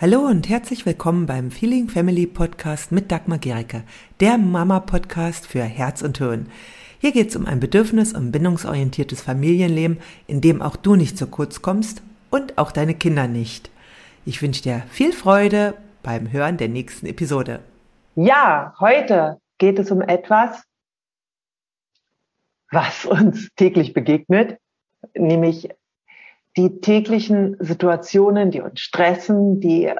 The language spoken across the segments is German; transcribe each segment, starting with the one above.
Hallo und herzlich willkommen beim Feeling Family Podcast mit Dagmar Gericke, der Mama-Podcast für Herz und Hirn. Hier geht es um ein bedürfnis- und bindungsorientiertes Familienleben, in dem auch du nicht zu kurz kommst und auch deine Kinder nicht. Ich wünsche dir viel Freude beim Hören der nächsten Episode. Ja, heute geht es um etwas, was uns täglich begegnet, nämlich die täglichen Situationen, die uns stressen, die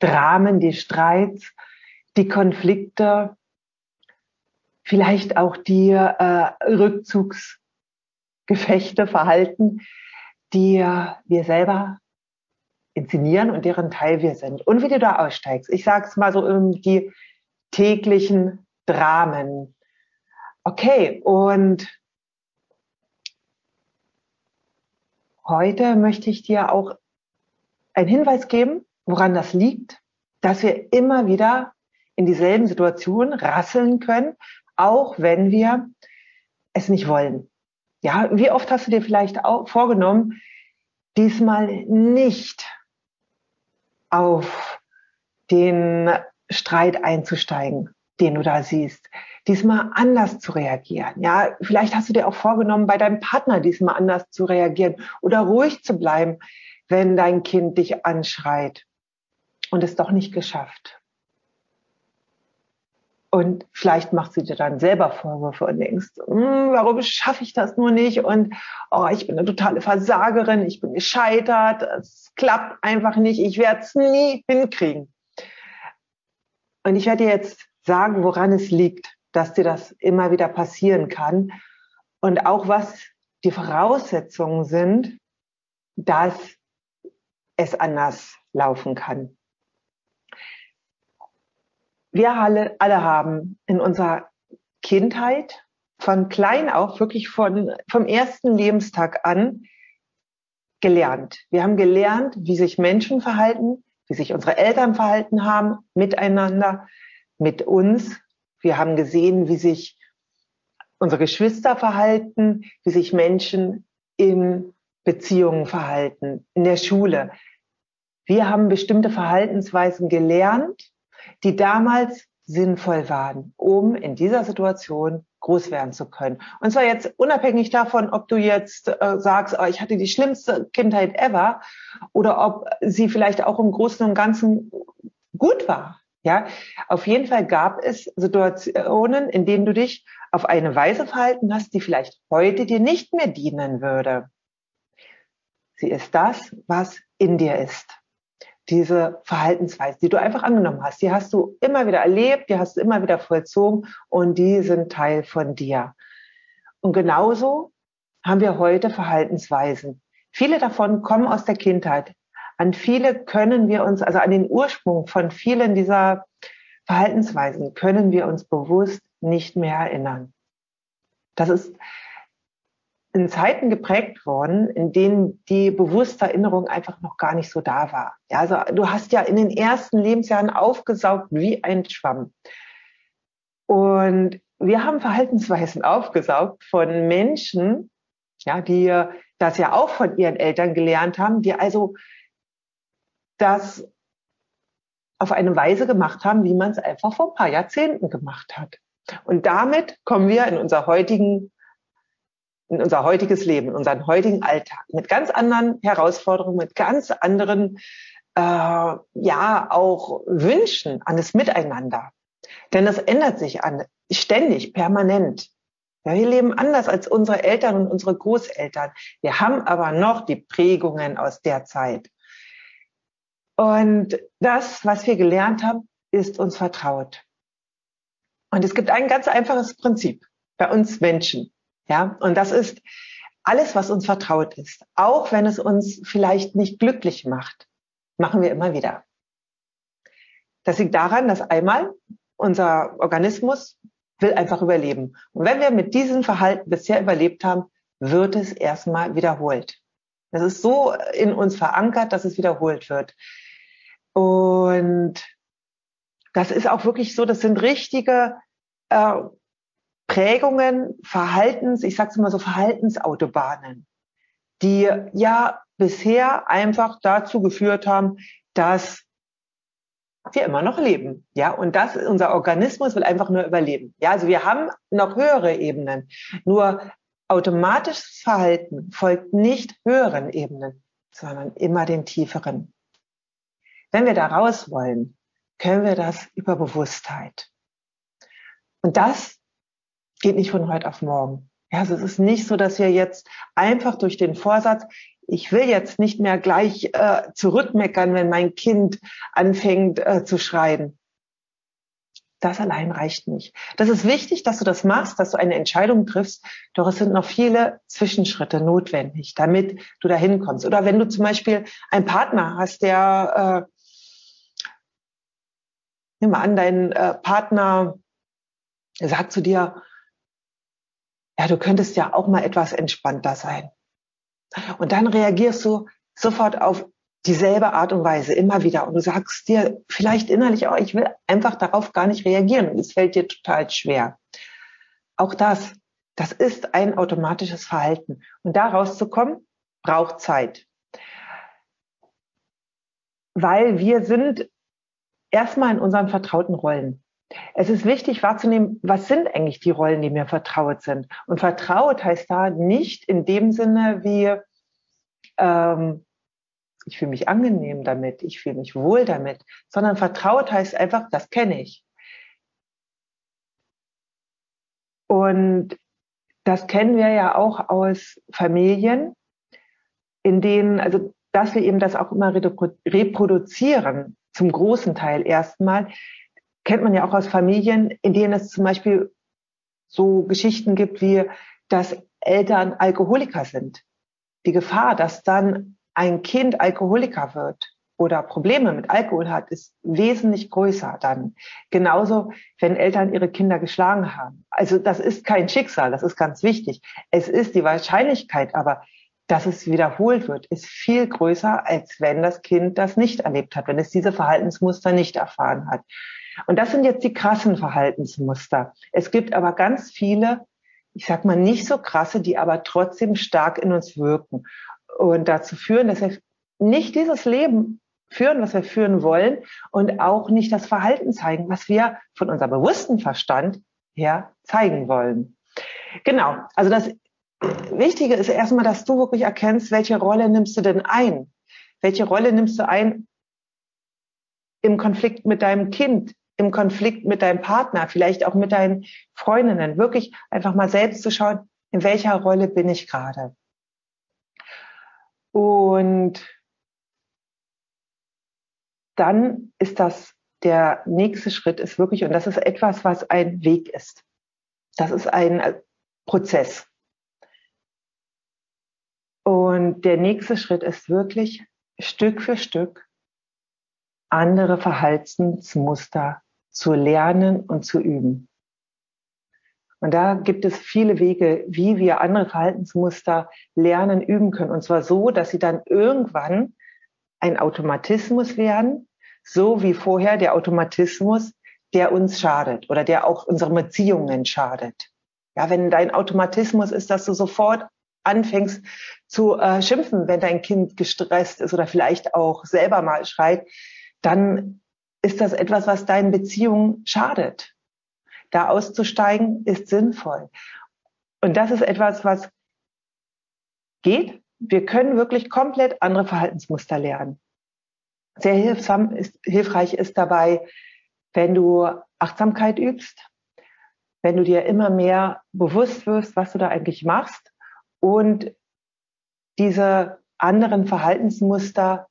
Dramen, die Streits, die Konflikte, vielleicht auch die äh, Rückzugsgefechte, Verhalten, die wir selber inszenieren und deren Teil wir sind. Und wie du da aussteigst. Ich sage es mal so um die täglichen Dramen. Okay, und Heute möchte ich dir auch einen Hinweis geben, woran das liegt, dass wir immer wieder in dieselben Situationen rasseln können, auch wenn wir es nicht wollen. Ja, wie oft hast du dir vielleicht auch vorgenommen, diesmal nicht auf den Streit einzusteigen, den du da siehst, diesmal anders zu reagieren. Ja, vielleicht hast du dir auch vorgenommen, bei deinem Partner diesmal anders zu reagieren oder ruhig zu bleiben, wenn dein Kind dich anschreit und es doch nicht geschafft. Und vielleicht machst du dir dann selber Vorwürfe und denkst, hm, warum schaffe ich das nur nicht? Und oh, ich bin eine totale Versagerin, ich bin gescheitert, es klappt einfach nicht, ich werde es nie hinkriegen. Und ich werde dir jetzt sagen, woran es liegt dass dir das immer wieder passieren kann und auch was die Voraussetzungen sind, dass es anders laufen kann. Wir alle, alle haben in unserer Kindheit von klein auf, wirklich von, vom ersten Lebenstag an gelernt. Wir haben gelernt, wie sich Menschen verhalten, wie sich unsere Eltern verhalten haben, miteinander, mit uns wir haben gesehen, wie sich unsere Geschwister verhalten, wie sich Menschen in Beziehungen verhalten, in der Schule. Wir haben bestimmte Verhaltensweisen gelernt, die damals sinnvoll waren, um in dieser Situation groß werden zu können. Und zwar jetzt unabhängig davon, ob du jetzt äh, sagst, oh, ich hatte die schlimmste Kindheit ever oder ob sie vielleicht auch im Großen und Ganzen gut war. Ja, auf jeden Fall gab es Situationen, in denen du dich auf eine Weise verhalten hast, die vielleicht heute dir nicht mehr dienen würde. Sie ist das, was in dir ist. Diese Verhaltensweise, die du einfach angenommen hast, die hast du immer wieder erlebt, die hast du immer wieder vollzogen und die sind Teil von dir. Und genauso haben wir heute Verhaltensweisen. Viele davon kommen aus der Kindheit an viele können wir uns, also an den Ursprung von vielen dieser Verhaltensweisen können wir uns bewusst nicht mehr erinnern. Das ist in Zeiten geprägt worden, in denen die bewusste Erinnerung einfach noch gar nicht so da war. Ja, also du hast ja in den ersten Lebensjahren aufgesaugt wie ein Schwamm. Und wir haben Verhaltensweisen aufgesaugt von Menschen, ja, die das ja auch von ihren Eltern gelernt haben, die also das auf eine Weise gemacht haben, wie man es einfach vor ein paar Jahrzehnten gemacht hat. Und damit kommen wir in unser heutigen in unser heutiges Leben, in unseren heutigen Alltag mit ganz anderen Herausforderungen, mit ganz anderen äh, ja auch Wünschen an das Miteinander. Denn das ändert sich an ständig, permanent. Ja, wir leben anders als unsere Eltern und unsere Großeltern. Wir haben aber noch die Prägungen aus der Zeit. Und das, was wir gelernt haben, ist uns vertraut. Und es gibt ein ganz einfaches Prinzip bei uns Menschen. Ja, und das ist alles, was uns vertraut ist. Auch wenn es uns vielleicht nicht glücklich macht, machen wir immer wieder. Das liegt daran, dass einmal unser Organismus will einfach überleben. Und wenn wir mit diesem Verhalten bisher überlebt haben, wird es erstmal wiederholt. Das ist so in uns verankert, dass es wiederholt wird. Und das ist auch wirklich so, das sind richtige äh, Prägungen, Verhaltens, ich sag's mal so, Verhaltensautobahnen, die ja bisher einfach dazu geführt haben, dass wir immer noch leben. Ja, und das, unser Organismus will einfach nur überleben. Ja, also wir haben noch höhere Ebenen. Nur automatisches Verhalten folgt nicht höheren Ebenen, sondern immer den tieferen. Wenn wir da raus wollen, können wir das über Bewusstheit. Und das geht nicht von heute auf morgen. Ja, also es ist nicht so, dass wir jetzt einfach durch den Vorsatz, ich will jetzt nicht mehr gleich äh, zurückmeckern, wenn mein Kind anfängt äh, zu schreien. Das allein reicht nicht. Das ist wichtig, dass du das machst, dass du eine Entscheidung triffst, doch es sind noch viele Zwischenschritte notwendig, damit du dahin kommst. Oder wenn du zum Beispiel einen Partner hast, der, äh, nimm mal an, dein äh, Partner sagt zu dir, ja, du könntest ja auch mal etwas entspannter sein. Und dann reagierst du sofort auf dieselbe Art und Weise immer wieder und du sagst dir vielleicht innerlich auch, ich will einfach darauf gar nicht reagieren und es fällt dir total schwer. Auch das, das ist ein automatisches Verhalten und da rauszukommen braucht Zeit. Weil wir sind erstmal in unseren vertrauten Rollen. Es ist wichtig wahrzunehmen, was sind eigentlich die Rollen, die mir vertraut sind. Und vertraut heißt da nicht in dem Sinne wie, ähm, ich fühle mich angenehm damit, ich fühle mich wohl damit, sondern vertraut heißt einfach, das kenne ich. Und das kennen wir ja auch aus Familien, in denen, also dass wir eben das auch immer reproduzieren, zum großen Teil erstmal, kennt man ja auch aus Familien, in denen es zum Beispiel so Geschichten gibt wie, dass Eltern Alkoholiker sind. Die Gefahr, dass dann ein Kind Alkoholiker wird oder Probleme mit Alkohol hat, ist wesentlich größer dann. Genauso, wenn Eltern ihre Kinder geschlagen haben. Also das ist kein Schicksal, das ist ganz wichtig. Es ist die Wahrscheinlichkeit, aber dass es wiederholt wird, ist viel größer, als wenn das Kind das nicht erlebt hat, wenn es diese Verhaltensmuster nicht erfahren hat. Und das sind jetzt die krassen Verhaltensmuster. Es gibt aber ganz viele, ich sag mal nicht so krasse, die aber trotzdem stark in uns wirken und dazu führen, dass wir nicht dieses Leben führen, was wir führen wollen und auch nicht das Verhalten zeigen, was wir von unserem bewussten Verstand her zeigen wollen. Genau. Also das Wichtige ist erstmal, dass du wirklich erkennst, welche Rolle nimmst du denn ein? Welche Rolle nimmst du ein im Konflikt mit deinem Kind, im Konflikt mit deinem Partner, vielleicht auch mit deinen Freundinnen, wirklich einfach mal selbst zu schauen, in welcher Rolle bin ich gerade. Und dann ist das der nächste Schritt ist wirklich, und das ist etwas, was ein Weg ist. Das ist ein äh, Prozess. Und der nächste Schritt ist wirklich Stück für Stück andere Verhaltensmuster zu lernen und zu üben. Und da gibt es viele Wege, wie wir andere Verhaltensmuster lernen, üben können. Und zwar so, dass sie dann irgendwann ein Automatismus werden, so wie vorher der Automatismus, der uns schadet oder der auch unseren Beziehungen schadet. Ja, wenn dein Automatismus ist, dass du sofort anfängst zu äh, schimpfen, wenn dein Kind gestresst ist oder vielleicht auch selber mal schreit, dann ist das etwas, was deinen Beziehungen schadet. Da auszusteigen ist sinnvoll. Und das ist etwas, was geht. Wir können wirklich komplett andere Verhaltensmuster lernen. Sehr hilfsam ist, hilfreich ist dabei, wenn du Achtsamkeit übst, wenn du dir immer mehr bewusst wirst, was du da eigentlich machst und diese anderen Verhaltensmuster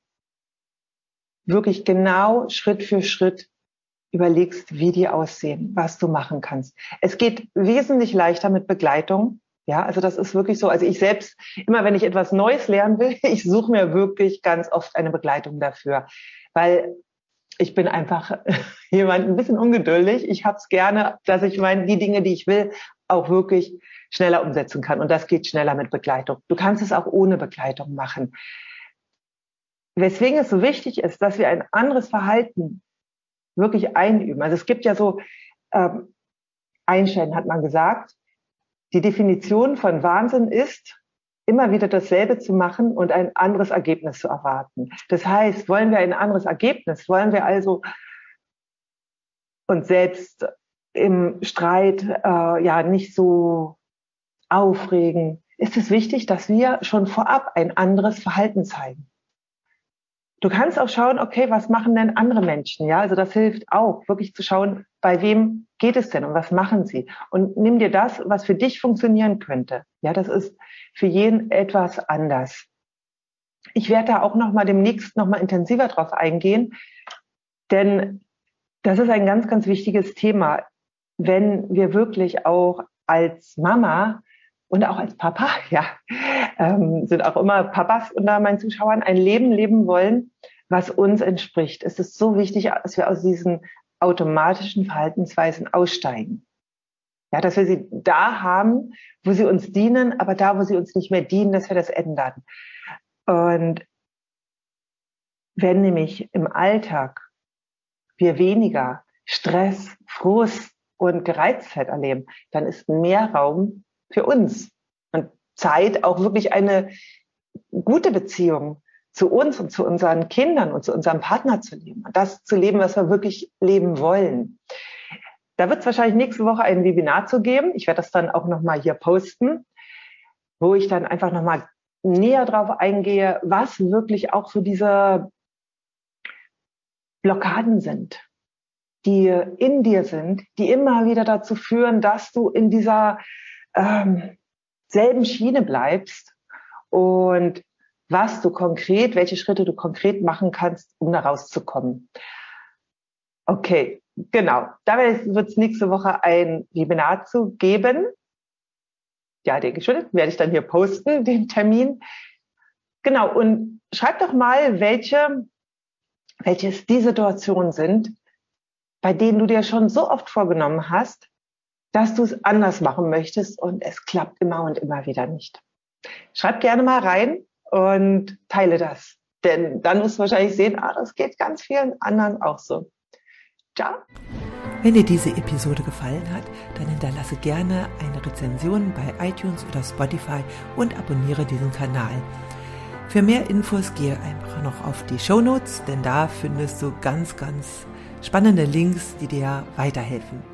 wirklich genau Schritt für Schritt überlegst, wie die aussehen, was du machen kannst. Es geht wesentlich leichter mit Begleitung. Ja, also das ist wirklich so. Also ich selbst, immer wenn ich etwas Neues lernen will, ich suche mir wirklich ganz oft eine Begleitung dafür, weil ich bin einfach jemand ein bisschen ungeduldig. Ich habe es gerne, dass ich meine, die Dinge, die ich will, auch wirklich schneller umsetzen kann. Und das geht schneller mit Begleitung. Du kannst es auch ohne Begleitung machen. Weswegen es so wichtig ist, dass wir ein anderes Verhalten wirklich einüben. Also es gibt ja so, ähm, Einstein hat man gesagt, die Definition von Wahnsinn ist, immer wieder dasselbe zu machen und ein anderes Ergebnis zu erwarten. Das heißt, wollen wir ein anderes Ergebnis, wollen wir also uns selbst im Streit äh, ja nicht so aufregen, ist es wichtig, dass wir schon vorab ein anderes Verhalten zeigen. Du kannst auch schauen, okay, was machen denn andere Menschen? Ja, also das hilft auch, wirklich zu schauen, bei wem geht es denn und was machen sie? Und nimm dir das, was für dich funktionieren könnte. Ja, das ist für jeden etwas anders. Ich werde da auch noch mal demnächst noch mal intensiver drauf eingehen, denn das ist ein ganz, ganz wichtiges Thema, wenn wir wirklich auch als Mama und auch als Papa, ja, ähm, sind auch immer Papas unter meinen Zuschauern, ein Leben leben wollen, was uns entspricht. Es ist so wichtig, dass wir aus diesen automatischen Verhaltensweisen aussteigen. Ja, dass wir sie da haben, wo sie uns dienen, aber da, wo sie uns nicht mehr dienen, dass wir das ändern. Und wenn nämlich im Alltag wir weniger Stress, Frust und Gereiztheit erleben, dann ist mehr Raum für uns und Zeit, auch wirklich eine gute Beziehung zu uns und zu unseren Kindern und zu unserem Partner zu leben. Und das zu leben, was wir wirklich leben wollen. Da wird es wahrscheinlich nächste Woche ein Webinar zu geben. Ich werde das dann auch nochmal hier posten, wo ich dann einfach nochmal näher drauf eingehe, was wirklich auch so diese Blockaden sind, die in dir sind, die immer wieder dazu führen, dass du in dieser ähm, selben Schiene bleibst und was du konkret, welche Schritte du konkret machen kannst, um da rauszukommen. Okay, genau. Da wird es nächste Woche ein Webinar zu geben. Ja, ich schon, werde ich dann hier posten, den Termin. Genau, und schreib doch mal, welche, welche es die Situationen sind, bei denen du dir schon so oft vorgenommen hast, dass du es anders machen möchtest und es klappt immer und immer wieder nicht. Schreib gerne mal rein und teile das. Denn dann wirst du wahrscheinlich sehen, ah, das geht ganz vielen anderen auch so. Ciao. Wenn dir diese Episode gefallen hat, dann hinterlasse gerne eine Rezension bei iTunes oder Spotify und abonniere diesen Kanal. Für mehr Infos gehe einfach noch auf die Show Notes, denn da findest du ganz, ganz spannende Links, die dir weiterhelfen.